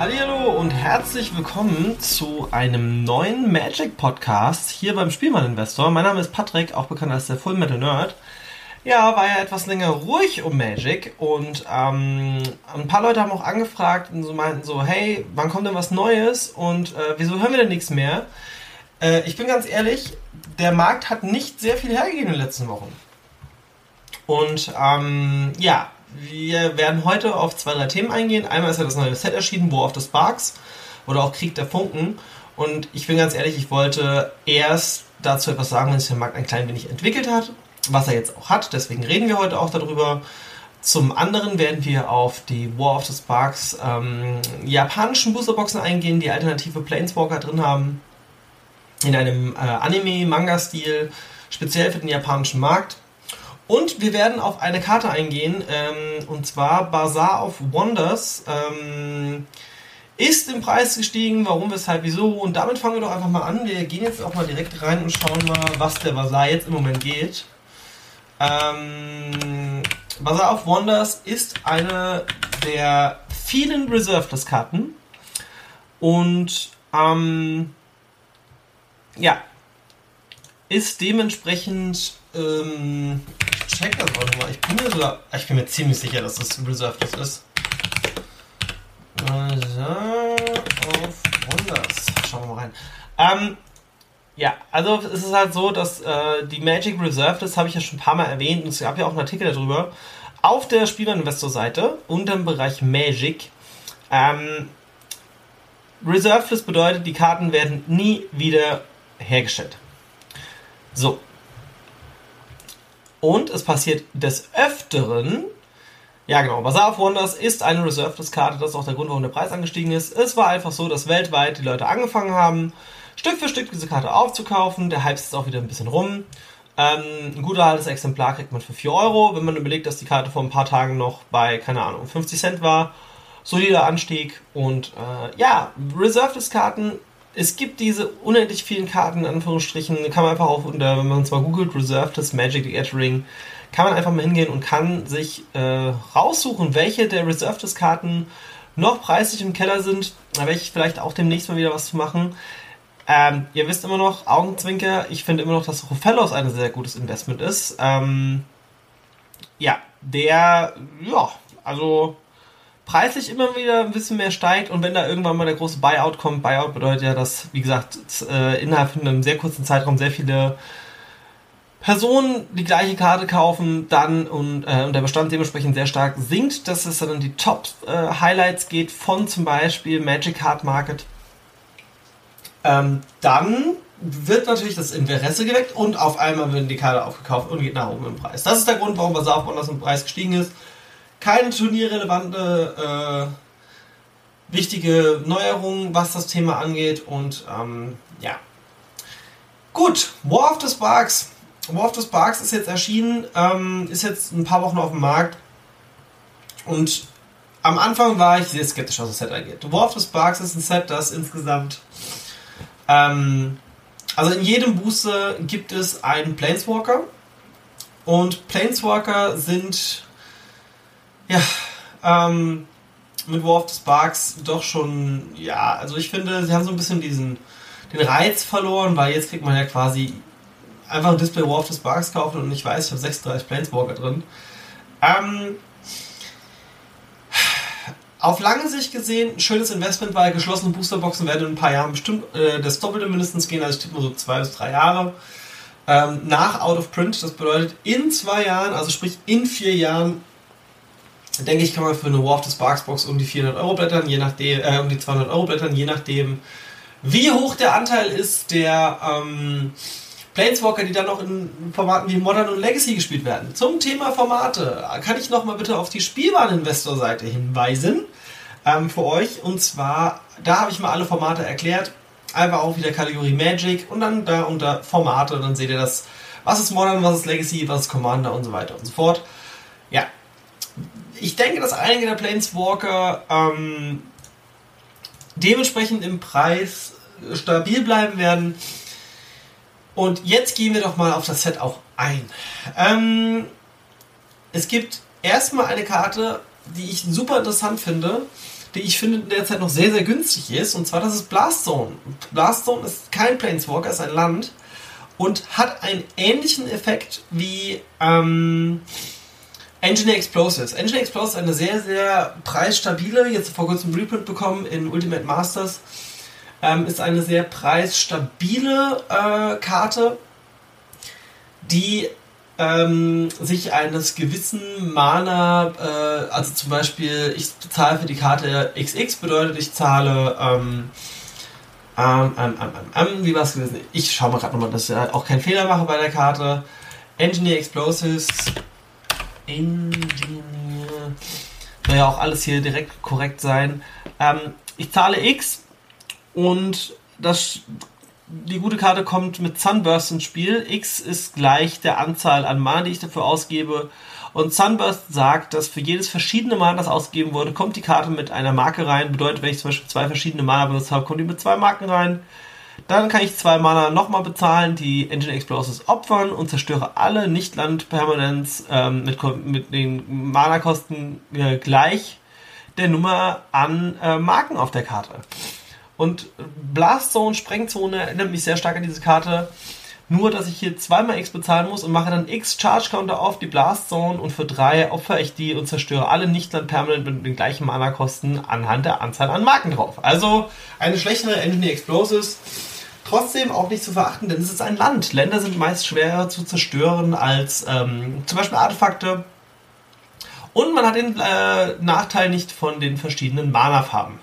Hallo und herzlich willkommen zu einem neuen Magic Podcast hier beim Spielmann Investor. Mein Name ist Patrick, auch bekannt als der Full Metal Nerd. Ja, war ja etwas länger ruhig um Magic und ähm, ein paar Leute haben auch angefragt und so meinten so, hey, wann kommt denn was Neues und äh, wieso hören wir denn nichts mehr? Äh, ich bin ganz ehrlich, der Markt hat nicht sehr viel hergegeben in den letzten Wochen. Und ähm, ja, wir werden heute auf zwei, drei Themen eingehen. Einmal ist ja das neue Set erschienen, War of the Sparks oder auch Krieg der Funken. Und ich bin ganz ehrlich, ich wollte erst dazu etwas sagen, wenn sich der Markt ein klein wenig entwickelt hat, was er jetzt auch hat. Deswegen reden wir heute auch darüber. Zum anderen werden wir auf die War of the Sparks ähm, japanischen Boosterboxen eingehen, die alternative Planeswalker drin haben. In einem äh, Anime-Manga-Stil, speziell für den japanischen Markt. Und wir werden auf eine Karte eingehen, ähm, und zwar Bazaar of Wonders. Ähm, ist im Preis gestiegen, warum, weshalb, wieso. Und damit fangen wir doch einfach mal an. Wir gehen jetzt auch mal direkt rein und schauen mal, was der Bazaar jetzt im Moment geht. Ähm, Bazaar of Wonders ist eine der vielen Reserveless-Karten. Und ähm, ja, ist dementsprechend ähm, check das auch nochmal. Ich bin mir sogar, ich bin mir ziemlich sicher, dass das Reserved ist. Also, auf das? Schauen wir mal rein. Ähm, ja, also es ist halt so, dass äh, die Magic Reserve, das habe ich ja schon ein paar Mal erwähnt, und es gab ja auch einen Artikel darüber, auf der Spielwareninvestor-Seite unter dem Bereich Magic. Ähm, Reserved bedeutet, die Karten werden nie wieder hergestellt. So. Und es passiert des Öfteren, ja genau, Bazaar of Wonders ist eine Reserved List Karte, das ist auch der Grund, warum der Preis angestiegen ist. Es war einfach so, dass weltweit die Leute angefangen haben, Stück für Stück diese Karte aufzukaufen. Der Hype ist auch wieder ein bisschen rum. Ähm, ein gut erhaltenes Exemplar kriegt man für 4 Euro. Wenn man überlegt, dass die Karte vor ein paar Tagen noch bei, keine Ahnung, 50 Cent war, solider Anstieg. Und äh, ja, Reserved-Karten, es gibt diese unendlich vielen Karten, in Anführungsstrichen, kann man einfach auch unter, wenn man zwar googelt, Reserved Magic the Gathering, kann man einfach mal hingehen und kann sich äh, raussuchen, welche der Reserved-Karten noch preislich im Keller sind. Da werde ich vielleicht auch demnächst mal wieder was zu machen. Ähm, ihr wisst immer noch, Augenzwinker, ich finde immer noch, dass Rofellos ein sehr gutes Investment ist. Ähm, ja, der, ja, also preislich immer wieder ein bisschen mehr steigt und wenn da irgendwann mal der große Buyout kommt, Buyout bedeutet ja, dass, wie gesagt, äh, innerhalb von einem sehr kurzen Zeitraum sehr viele Personen die gleiche Karte kaufen, dann und, äh, und der Bestand dementsprechend sehr stark sinkt, dass es dann in die Top-Highlights äh, geht von zum Beispiel Magic Card Market ähm, dann wird natürlich das Interesse geweckt und auf einmal werden die Karte aufgekauft und geht nach oben im Preis. Das ist der Grund, warum Bazaar Bonus im Preis gestiegen ist. Keine turnierrelevante, äh, wichtige Neuerung, was das Thema angeht und ähm, ja. Gut, War of the Sparks. War of the Sparks ist jetzt erschienen, ähm, ist jetzt ein paar Wochen auf dem Markt und am Anfang war ich sehr skeptisch, was das Set angeht. War of the Sparks ist ein Set, das insgesamt ähm, also in jedem Booster gibt es einen Planeswalker. Und Planeswalker sind ja ähm, mit War of the Sparks doch schon, ja, also ich finde, sie haben so ein bisschen diesen den Reiz verloren, weil jetzt kriegt man ja quasi einfach ein Display War of the Sparks kaufen und ich weiß, ich habe 36 Planeswalker drin. Ähm, auf lange Sicht gesehen, ein schönes Investment, weil geschlossene Boosterboxen werden in ein paar Jahren bestimmt äh, das Doppelte mindestens gehen, also ich tippe mal so zwei bis drei Jahre. Ähm, nach Out of Print, das bedeutet in zwei Jahren, also sprich in vier Jahren, denke ich, kann man für eine War of the Sparks Box um die 400 Euro blättern, je nachdem, äh, um die 200 Euro blättern, je nachdem, wie hoch der Anteil ist der ähm, Planeswalker, die dann noch in Formaten wie Modern und Legacy gespielt werden. Zum Thema Formate kann ich nochmal bitte auf die Spielwareninvestor-Seite hinweisen ähm, für euch. Und zwar, da habe ich mal alle Formate erklärt. Einfach auch wieder Kategorie Magic und dann da unter Formate. Dann seht ihr das, was ist Modern, was ist Legacy, was ist Commander und so weiter und so fort. Ja, ich denke, dass einige der Planeswalker ähm, dementsprechend im Preis stabil bleiben werden. Und jetzt gehen wir doch mal auf das Set auch ein. Ähm, es gibt erstmal eine Karte, die ich super interessant finde, die ich finde derzeit noch sehr, sehr günstig ist. Und zwar das ist Blastzone. Blastzone ist kein Planeswalker, ist ein Land und hat einen ähnlichen Effekt wie ähm, Engineer Explosives. Engineer Explosives ist eine sehr, sehr preisstabile, jetzt vor kurzem Reprint bekommen in Ultimate Masters ähm, ist eine sehr preisstabile äh, Karte, die ähm, sich eines gewissen Mana, äh, also zum Beispiel, ich zahle für die Karte XX, bedeutet, ich zahle, ähm, ähm, ähm, ähm, ähm wie war es gewesen? Ich schaue mal gerade nochmal, dass ich auch keinen Fehler mache bei der Karte. Engineer Explosives. Engineer. Soll ja auch alles hier direkt korrekt sein. Ähm, ich zahle X und das, die gute Karte kommt mit Sunburst ins Spiel. X ist gleich der Anzahl an Mana, die ich dafür ausgebe. Und Sunburst sagt, dass für jedes verschiedene Mana, das ausgegeben wurde, kommt die Karte mit einer Marke rein. Bedeutet, wenn ich zum Beispiel zwei verschiedene Mana benutzt habe, kommt die mit zwei Marken rein. Dann kann ich zwei Mana nochmal bezahlen, die Engine Explosives opfern und zerstöre alle Nicht-Land-Permanents ähm, mit, mit den Mana-Kosten äh, gleich der Nummer an äh, Marken auf der Karte. Und Blast Zone, Sprengzone erinnert mich sehr stark an diese Karte, Nur, dass ich hier zweimal X bezahlen muss und mache dann X Charge Counter auf die Blast Zone und für drei opfer ich die und zerstöre alle Nichtland permanent mit den gleichen Mana-Kosten anhand der Anzahl an Marken drauf. Also eine schlechtere Engineer Explosives. Trotzdem auch nicht zu verachten, denn es ist ein Land. Länder sind meist schwerer zu zerstören als ähm, zum Beispiel Artefakte. Und man hat den äh, Nachteil nicht von den verschiedenen Mana-Farben.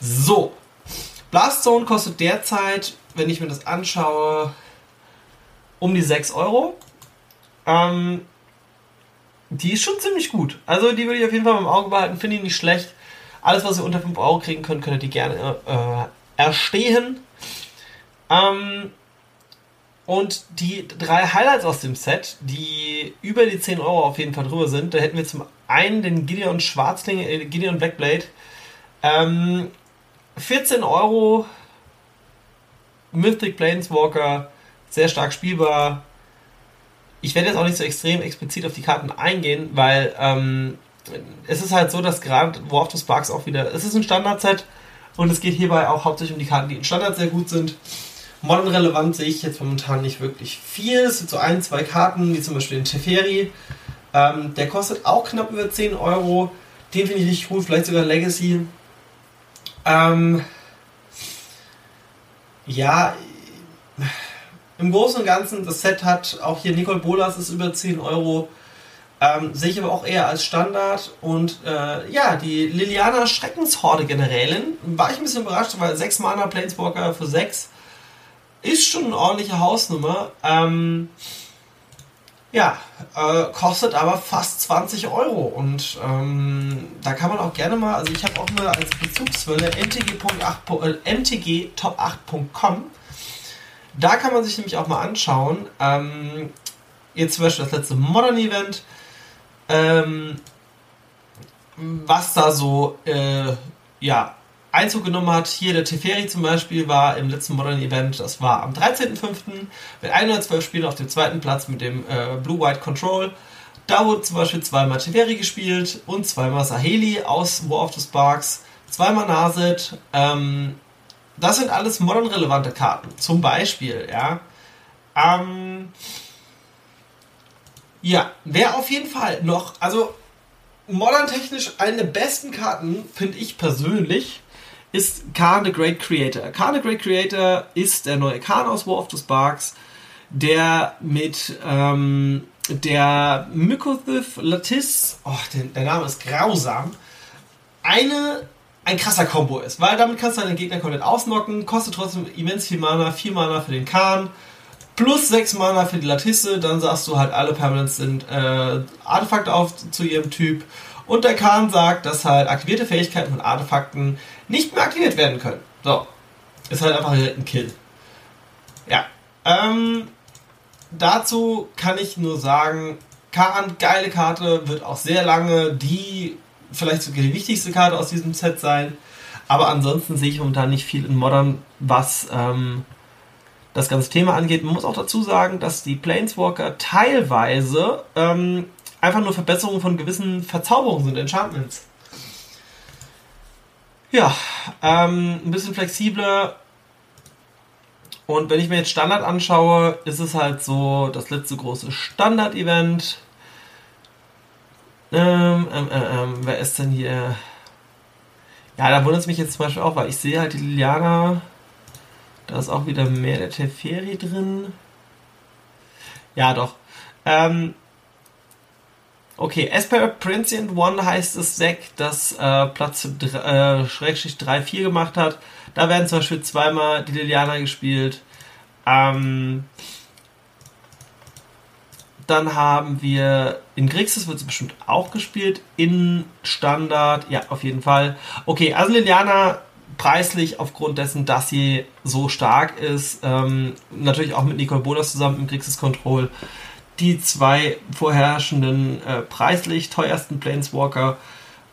So. Blast Zone kostet derzeit, wenn ich mir das anschaue, um die 6 Euro. Ähm, die ist schon ziemlich gut. Also die würde ich auf jeden Fall im Auge behalten. Finde ich nicht schlecht. Alles, was ihr unter 5 Euro kriegen könnt, könnt ihr die gerne äh, erstehen. Ähm, und die drei Highlights aus dem Set, die über die 10 Euro auf jeden Fall drüber sind, da hätten wir zum einen den Gideon Schwarzling, äh, Gideon Blackblade. Ähm, 14 Euro Mythic Planeswalker sehr stark spielbar. Ich werde jetzt auch nicht so extrem explizit auf die Karten eingehen, weil ähm, es ist halt so, dass gerade War of the Sparks auch wieder, es ist ein Standardset und es geht hierbei auch hauptsächlich um die Karten, die in Standard sehr gut sind. Modern relevant sehe ich jetzt momentan nicht wirklich viel. Es sind so ein, zwei Karten, wie zum Beispiel den Teferi. Ähm, der kostet auch knapp über 10 Euro. Den finde ich richtig gut, vielleicht sogar Legacy. Ähm, ja, im Großen und Ganzen, das Set hat auch hier Nicole Bolas ist über 10 Euro. Ähm, sehe ich aber auch eher als Standard. Und äh, ja, die Liliana Schreckenshorde Generälin war ich ein bisschen überrascht, weil 6 Mana Planeswalker für 6 ist schon eine ordentliche Hausnummer. Ähm, ja, äh, kostet aber fast 20 Euro. Und ähm, da kann man auch gerne mal, also ich habe auch mal als Bezugsquelle ntg.top8.com äh, da kann man sich nämlich auch mal anschauen, ähm, jetzt zum Beispiel das letzte Modern Event, ähm, was da so, äh, ja, Einzug genommen hat. Hier der Teferi zum Beispiel war im letzten Modern Event, das war am 13.05. mit 112 Spielen auf dem zweiten Platz mit dem äh, Blue-White Control. Da wurde zum Beispiel zweimal Teferi gespielt und zweimal Saheli aus War of the Sparks, zweimal Naset, ähm, das sind alles modern-relevante Karten. Zum Beispiel, ja. Ähm, ja, wer auf jeden Fall noch, also modern-technisch eine der besten Karten, finde ich persönlich, ist Khan the Great Creator. Khan the Great Creator ist der neue Khan aus War of the Sparks, der mit ähm, der Mykothith Lattice, oh, der, der Name ist grausam, eine ein krasser Combo ist, weil damit kannst du deinen Gegner komplett ausnocken, kostet trotzdem immens viel Mana, 4 Mana für den Kahn, plus 6 Mana für die Latisse, dann sagst du halt, alle Permanents sind äh, Artefakte auf zu ihrem Typ. Und der Kahn sagt, dass halt aktivierte Fähigkeiten von Artefakten nicht mehr aktiviert werden können. So. Ist halt einfach ein Kill. Ja. Ähm, dazu kann ich nur sagen, Kahn, geile Karte, wird auch sehr lange die vielleicht sogar die wichtigste Karte aus diesem Set sein. Aber ansonsten sehe ich momentan nicht viel in Modern, was ähm, das ganze Thema angeht. Man muss auch dazu sagen, dass die Planeswalker teilweise ähm, einfach nur Verbesserungen von gewissen Verzauberungen sind, Enchantments. Ja, ähm, ein bisschen flexibler. Und wenn ich mir jetzt Standard anschaue, ist es halt so das letzte große Standard-Event. Ähm, ähm, ähm, ähm, wer ist denn hier? Ja, da wundert es mich jetzt zum Beispiel auch, weil ich sehe halt die Liliana. Da ist auch wieder mehr der Teferi drin. Ja, doch. Ähm, okay, Esper Princient One heißt das Deck, das äh, Platz äh, Schrägschicht 3-4 gemacht hat. Da werden zum Beispiel zweimal die Liliana gespielt. Ähm, dann haben wir in Grixis wird es bestimmt auch gespielt. In Standard, ja, auf jeden Fall. Okay, also Liliana preislich aufgrund dessen, dass sie so stark ist. Ähm, natürlich auch mit Nicole Bolas zusammen im Grixis Control. Die zwei vorherrschenden äh, preislich teuersten Planeswalker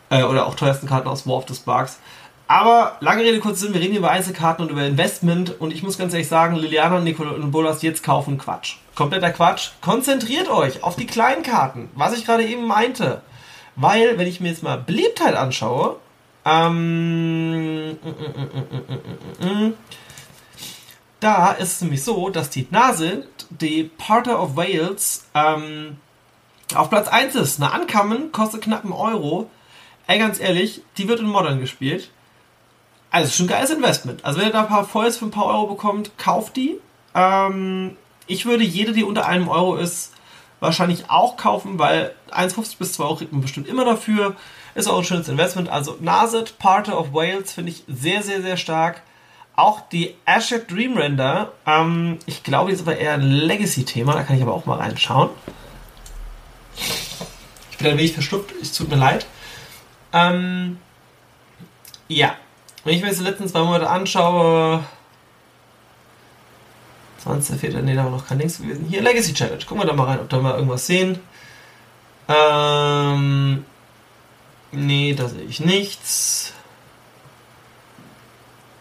äh, oder auch teuersten Karten aus War of the Sparks. Aber lange Rede, kurz Sinn, wir reden über Einzelkarten und über Investment und ich muss ganz ehrlich sagen, Liliana und Nicole Bolas jetzt kaufen Quatsch kompletter Quatsch. Konzentriert euch auf die kleinen Karten, was ich gerade eben meinte. Weil, wenn ich mir jetzt mal Beliebtheit anschaue, ähm, da ist es nämlich so, dass die Nase die Porter of Wales ähm, auf Platz 1 ist. Eine Ankommen kostet knapp einen Euro. Ey, ganz ehrlich, die wird in Modern gespielt. Also, schon ein geiles Investment. Also, wenn ihr da ein paar Foils für ein paar Euro bekommt, kauft die. Ähm, ich würde jede, die unter einem Euro ist, wahrscheinlich auch kaufen, weil 1,50 bis 2 Euro kriegt man bestimmt immer dafür. Ist auch ein schönes Investment. Also Naset, Parter of Wales finde ich sehr, sehr, sehr stark. Auch die Ashet Dream Render, ähm, ich glaube, die ist aber eher ein Legacy-Thema, da kann ich aber auch mal reinschauen. Ich bin ein wenig verstupft, es tut mir leid. Ähm, ja, wenn ich mir jetzt die letzten zwei Monate anschaue, 20.04. Ne, da war noch kein Links gewesen. Hier, Legacy Challenge. Gucken wir da mal rein, ob da mal irgendwas sehen. Ähm. Nee, da sehe ich nichts.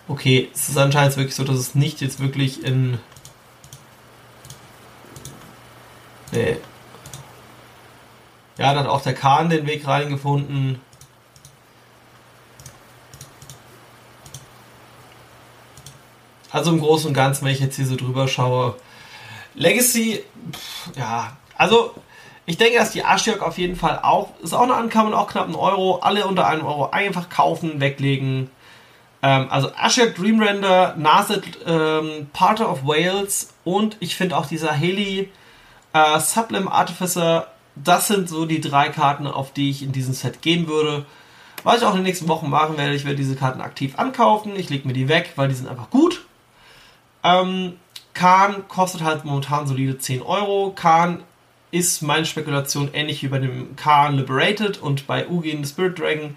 Okay, es ist anscheinend wirklich so, dass es nicht jetzt wirklich in. Nee. Ja, dann hat auch der Kahn den Weg reingefunden. Also im Großen und Ganzen, wenn ich jetzt hier so drüber schaue, Legacy, pff, ja, also ich denke, dass die Ashiok auf jeden Fall auch, ist auch eine Ankamen, auch knapp ein Euro, alle unter einem Euro einfach kaufen, weglegen. Ähm, also Ashiok Dream Render, Naset ähm, Parter of Wales und ich finde auch dieser Haley äh, Sublim Artificer, das sind so die drei Karten, auf die ich in diesem Set gehen würde. Was ich auch in den nächsten Wochen machen werde, ich werde diese Karten aktiv ankaufen, ich lege mir die weg, weil die sind einfach gut. Ähm, Kahn kostet halt momentan solide 10 Euro. Kahn ist meine Spekulation ähnlich wie bei dem Kahn Liberated und bei Ugin Spirit Dragon.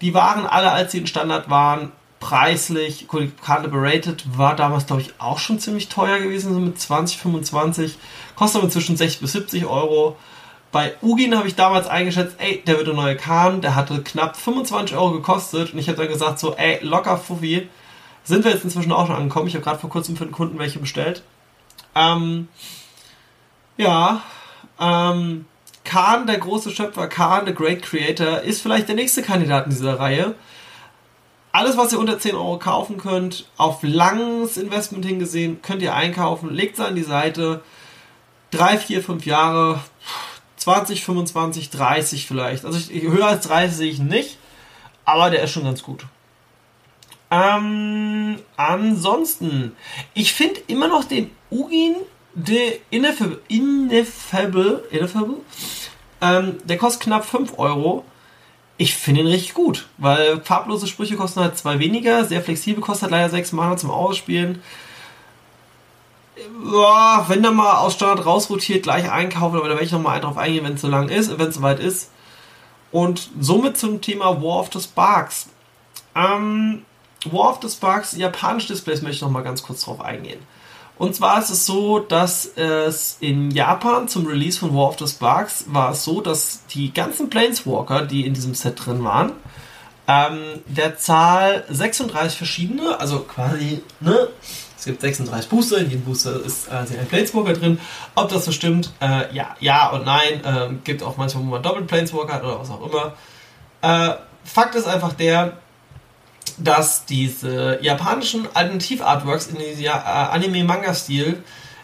Die waren alle, als sie in Standard waren, preislich. Kahn Liberated war damals, glaube ich, auch schon ziemlich teuer gewesen, so mit 20, 25. Kostet aber zwischen 60 bis 70 Euro. Bei Ugin habe ich damals eingeschätzt, ey, der wird der neue Kahn, der hatte knapp 25 Euro gekostet und ich habe dann gesagt, so, ey, locker Fuffi, sind wir jetzt inzwischen auch schon angekommen. Ich habe gerade vor kurzem für den Kunden welche bestellt. Ähm, ja, ähm, Khan, der große Schöpfer, Khan, the Great Creator, ist vielleicht der nächste Kandidat in dieser Reihe. Alles, was ihr unter 10 Euro kaufen könnt, auf langes Investment hingesehen, könnt ihr einkaufen, legt es an die Seite. 3, 4, 5 Jahre, 20, 25, 30 vielleicht. Also ich, höher als 30 sehe ich nicht, aber der ist schon ganz gut. Ähm, ansonsten, ich finde immer noch den Ugin de Ineffable, Ineffable, Ineffable ähm, der kostet knapp 5 Euro. Ich finde ihn richtig gut, weil farblose Sprüche kosten halt zwei weniger, sehr flexibel, kostet halt leider 6 Mana zum Ausspielen. Ja, wenn er mal aus Standard rausrotiert, gleich einkaufen, aber da werde ich nochmal drauf eingehen, wenn es so lang ist, wenn es soweit ist. Und somit zum Thema War of the Sparks. Ähm, War of the Sparks, japanische Displays möchte ich noch mal ganz kurz drauf eingehen. Und zwar ist es so, dass es in Japan zum Release von War of the Sparks war es so, dass die ganzen Planeswalker, die in diesem Set drin waren, ähm, der Zahl 36 verschiedene, also quasi, ne, es gibt 36 Booster, in jedem Booster ist äh, ein Planeswalker drin. Ob das so stimmt, äh, ja, ja und nein. Äh, gibt auch manchmal, wo man Doppel Planeswalker hat oder was auch immer. Äh, Fakt ist einfach der, dass diese japanischen Alternativ-Artworks in diesem äh, Anime-Manga-Stil,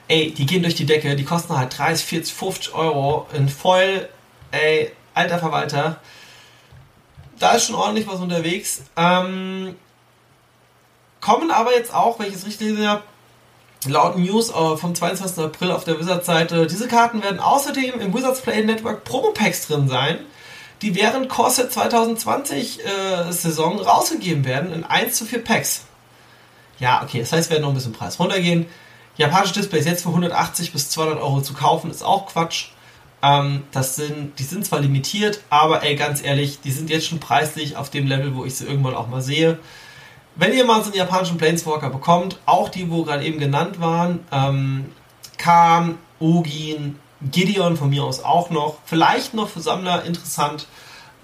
ey, die gehen durch die Decke, die kosten halt 30, 40, 50 Euro in voll, ey, alter Verwalter. Da ist schon ordentlich was unterwegs. Ähm, kommen aber jetzt auch, wenn ich es richtig sehe, laut News äh, vom 22. April auf der Wizards-Seite, diese Karten werden außerdem im Wizards Play Network Promo-Packs drin sein die während Corset 2020 äh, Saison rausgegeben werden in 1 zu 4 Packs. Ja, okay, das heißt, wir werden noch ein bisschen Preis runtergehen. Japanische Displays jetzt für 180 bis 200 Euro zu kaufen, ist auch Quatsch. Ähm, das sind, die sind zwar limitiert, aber ey, ganz ehrlich, die sind jetzt schon preislich auf dem Level, wo ich sie irgendwann auch mal sehe. Wenn ihr mal so einen japanischen Planeswalker bekommt, auch die, wo gerade eben genannt waren, ähm, Khan, Ugin, Gideon von mir aus auch noch. Vielleicht noch für Sammler interessant.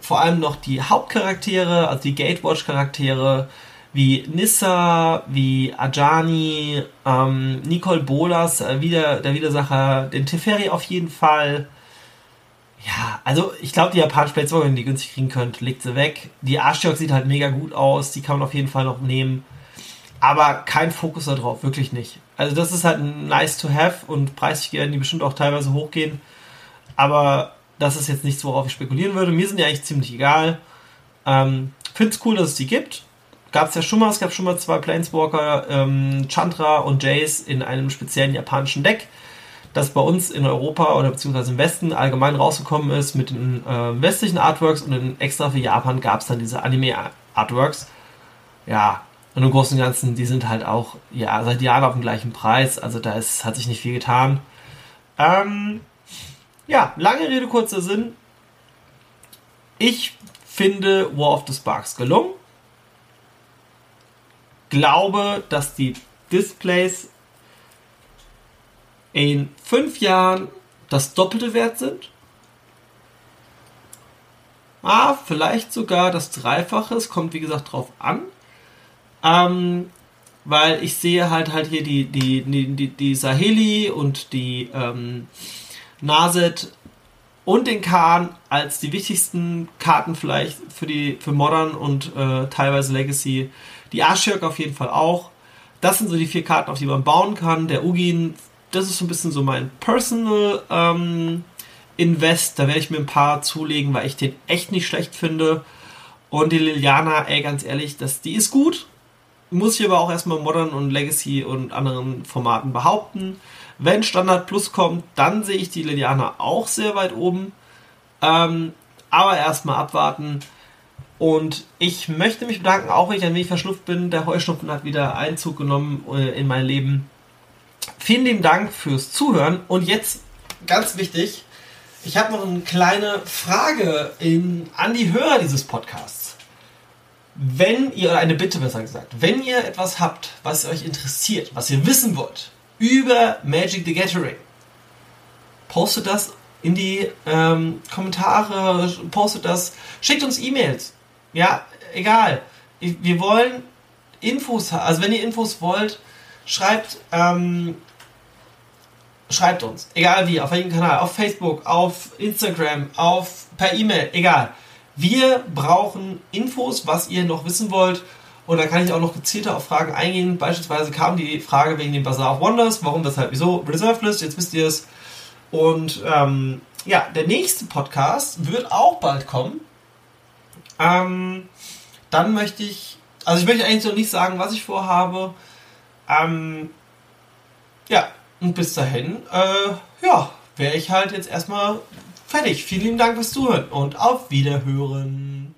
Vor allem noch die Hauptcharaktere, also die Gatewatch-Charaktere, wie Nissa, wie Ajani, ähm, Nicole Bolas, äh, wieder, der Widersacher, den Teferi auf jeden Fall. Ja, also ich glaube, die japanischen Planeswalker, wenn ihr die günstig kriegen könnt, legt sie weg. Die Ashiok sieht halt mega gut aus, die kann man auf jeden Fall noch nehmen. Aber kein Fokus darauf, wirklich nicht. Also das ist halt nice to have und preislich werden die bestimmt auch teilweise hochgehen. Aber das ist jetzt nichts, worauf ich spekulieren würde. Mir sind die eigentlich ziemlich egal. Ähm, Finde es cool, dass es die gibt. Gab es ja schon mal, es gab schon mal zwei Planeswalker, ähm, Chandra und Jace in einem speziellen japanischen Deck, das bei uns in Europa oder beziehungsweise im Westen allgemein rausgekommen ist mit den äh, westlichen Artworks und in, extra für Japan gab es dann diese Anime-Artworks. Ja, und im Großen und Ganzen, die sind halt auch ja, seit Jahren auf dem gleichen Preis, also da ist, hat sich nicht viel getan. Ähm, ja, lange Rede, kurzer Sinn. Ich finde War of the Sparks gelungen. Glaube, dass die Displays in fünf Jahren das Doppelte wert sind. Ah, vielleicht sogar das Dreifache. Es kommt wie gesagt drauf an. Ähm, weil ich sehe halt halt hier die, die, die, die, Saheli und die ähm, Naset und den Khan als die wichtigsten Karten vielleicht für die für Modern und äh, teilweise Legacy. Die Ashirk auf jeden Fall auch. Das sind so die vier Karten, auf die man bauen kann. Der Ugin, das ist so ein bisschen so mein Personal ähm, Invest. Da werde ich mir ein paar zulegen, weil ich den echt nicht schlecht finde. Und die Liliana, ey, ganz ehrlich, das, die ist gut. Muss ich aber auch erstmal Modern und Legacy und anderen Formaten behaupten. Wenn Standard Plus kommt, dann sehe ich die Liliana auch sehr weit oben. Ähm, aber erstmal abwarten. Und ich möchte mich bedanken, auch wenn ich ein wenig verschnupft bin. Der Heuschnupfen hat wieder Einzug genommen äh, in mein Leben. Vielen lieben Dank fürs Zuhören. Und jetzt ganz wichtig, ich habe noch eine kleine Frage in, an die Hörer dieses Podcasts. Wenn ihr, oder eine Bitte besser gesagt, wenn ihr etwas habt, was euch interessiert, was ihr wissen wollt, über Magic the Gathering. Postet das in die ähm, Kommentare, postet das, schickt uns E-Mails. Ja, egal. Wir wollen Infos, also wenn ihr Infos wollt, schreibt, ähm, schreibt uns. Egal wie, auf welchem Kanal, auf Facebook, auf Instagram, auf per E-Mail, egal. Wir brauchen Infos, was ihr noch wissen wollt und da kann ich auch noch gezielter auf Fragen eingehen. Beispielsweise kam die Frage wegen dem Bazaar of Wonders. Warum, weshalb, wieso? Reserve List, jetzt wisst ihr es. Und ähm, ja, der nächste Podcast wird auch bald kommen. Ähm, dann möchte ich, also ich möchte eigentlich noch nicht sagen, was ich vorhabe. Ähm, ja, und bis dahin, äh, ja, wäre ich halt jetzt erstmal fertig. Vielen lieben Dank fürs Zuhören und auf Wiederhören.